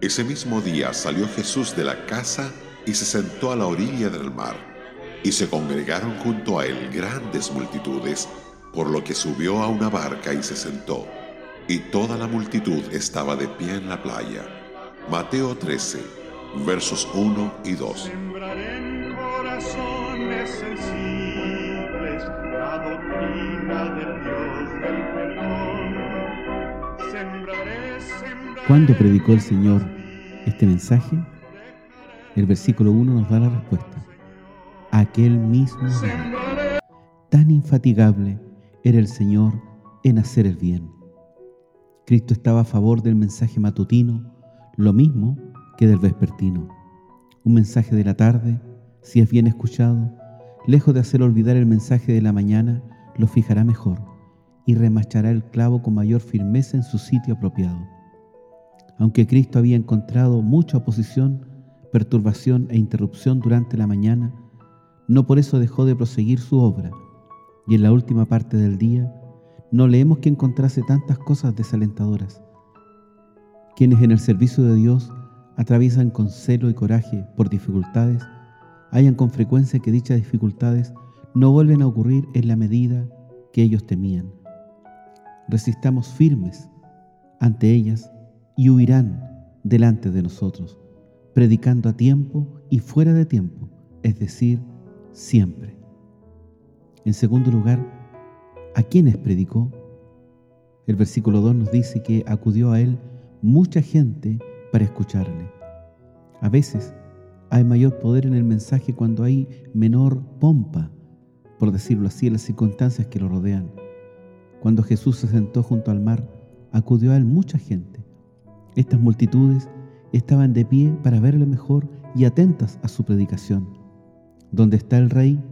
Ese mismo día salió Jesús de la casa y se sentó a la orilla del mar, y se congregaron junto a él grandes multitudes, por lo que subió a una barca y se sentó, y toda la multitud estaba de pie en la playa. Mateo 13, versos 1 y 2. ¿Cuándo predicó el Señor este mensaje? El versículo 1 nos da la respuesta. Aquel mismo día, tan infatigable era el Señor en hacer el bien. Cristo estaba a favor del mensaje matutino, lo mismo que del vespertino. Un mensaje de la tarde, si es bien escuchado, lejos de hacer olvidar el mensaje de la mañana, lo fijará mejor y remachará el clavo con mayor firmeza en su sitio apropiado. Aunque Cristo había encontrado mucha oposición, perturbación e interrupción durante la mañana, no por eso dejó de proseguir su obra, y en la última parte del día no leemos que encontrase tantas cosas desalentadoras. Quienes en el servicio de Dios atraviesan con celo y coraje por dificultades, hayan con frecuencia que dichas dificultades no vuelven a ocurrir en la medida que ellos temían. Resistamos firmes ante ellas y huirán delante de nosotros, predicando a tiempo y fuera de tiempo, es decir, siempre. En segundo lugar, ¿a quiénes predicó? El versículo 2 nos dice que acudió a él mucha gente para escucharle. A veces hay mayor poder en el mensaje cuando hay menor pompa, por decirlo así, en las circunstancias que lo rodean. Cuando Jesús se sentó junto al mar, acudió a él mucha gente. Estas multitudes estaban de pie para verle mejor y atentas a su predicación. Donde está el rey,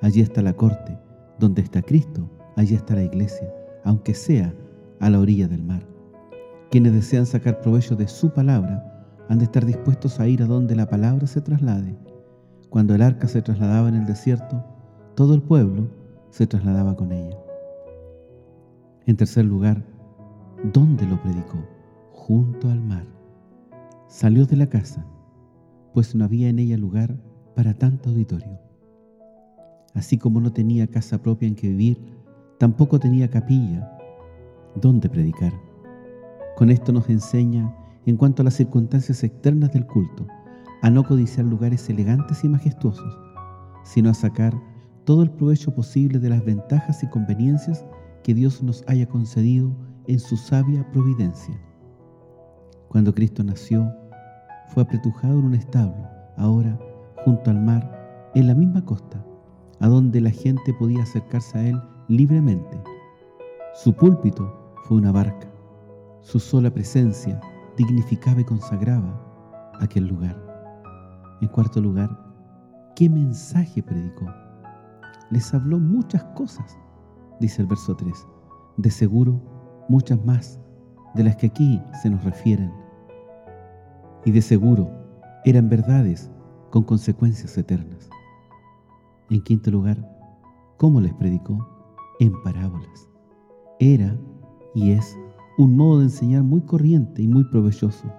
allí está la corte. Donde está Cristo, allí está la iglesia, aunque sea a la orilla del mar. Quienes desean sacar provecho de su palabra han de estar dispuestos a ir a donde la palabra se traslade. Cuando el arca se trasladaba en el desierto, todo el pueblo se trasladaba con ella. En tercer lugar, ¿dónde lo predicó? Junto al mar. Salió de la casa, pues no había en ella lugar para tanto auditorio. Así como no tenía casa propia en que vivir, tampoco tenía capilla donde predicar. Con esto nos enseña, en cuanto a las circunstancias externas del culto, a no codiciar lugares elegantes y majestuosos, sino a sacar todo el provecho posible de las ventajas y conveniencias que Dios nos haya concedido en su sabia providencia. Cuando Cristo nació, fue apretujado en un establo, ahora junto al mar, en la misma costa, a donde la gente podía acercarse a Él libremente. Su púlpito fue una barca. Su sola presencia dignificaba y consagraba aquel lugar. En cuarto lugar, ¿qué mensaje predicó? Les habló muchas cosas, dice el verso 3. De seguro, muchas más de las que aquí se nos refieren. Y de seguro eran verdades con consecuencias eternas. En quinto lugar, ¿cómo les predicó? En parábolas. Era y es un modo de enseñar muy corriente y muy provechoso,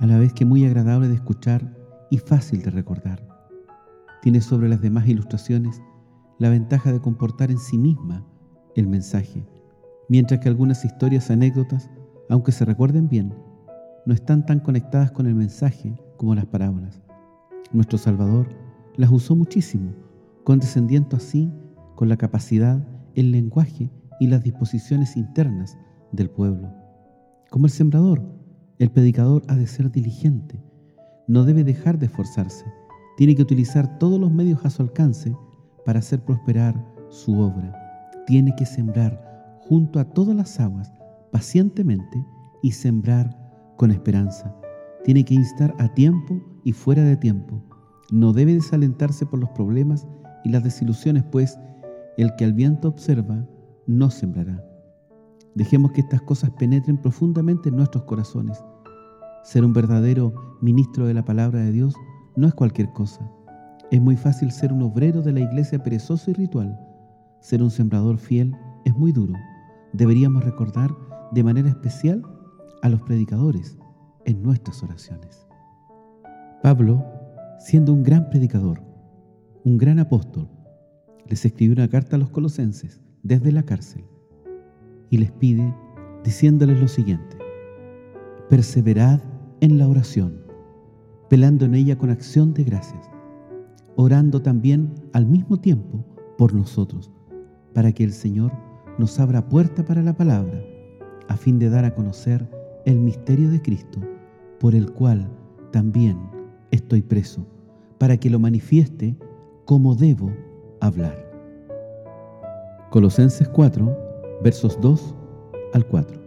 a la vez que muy agradable de escuchar y fácil de recordar. Tiene sobre las demás ilustraciones la ventaja de comportar en sí misma el mensaje, mientras que algunas historias anécdotas aunque se recuerden bien, no están tan conectadas con el mensaje como las parábolas. Nuestro Salvador las usó muchísimo, condescendiendo así con la capacidad, el lenguaje y las disposiciones internas del pueblo. Como el sembrador, el predicador ha de ser diligente, no debe dejar de esforzarse, tiene que utilizar todos los medios a su alcance para hacer prosperar su obra. Tiene que sembrar junto a todas las aguas pacientemente y sembrar con esperanza. Tiene que instar a tiempo y fuera de tiempo. No debe desalentarse por los problemas y las desilusiones, pues el que al viento observa no sembrará. Dejemos que estas cosas penetren profundamente en nuestros corazones. Ser un verdadero ministro de la palabra de Dios no es cualquier cosa. Es muy fácil ser un obrero de la iglesia perezoso y ritual. Ser un sembrador fiel es muy duro. Deberíamos recordar de manera especial a los predicadores, en nuestras oraciones. Pablo, siendo un gran predicador, un gran apóstol, les escribió una carta a los colosenses desde la cárcel y les pide diciéndoles lo siguiente, perseverad en la oración, pelando en ella con acción de gracias, orando también al mismo tiempo por nosotros, para que el Señor nos abra puerta para la palabra, a fin de dar a conocer el misterio de Cristo, por el cual también estoy preso, para que lo manifieste como debo hablar. Colosenses 4, versos 2 al 4.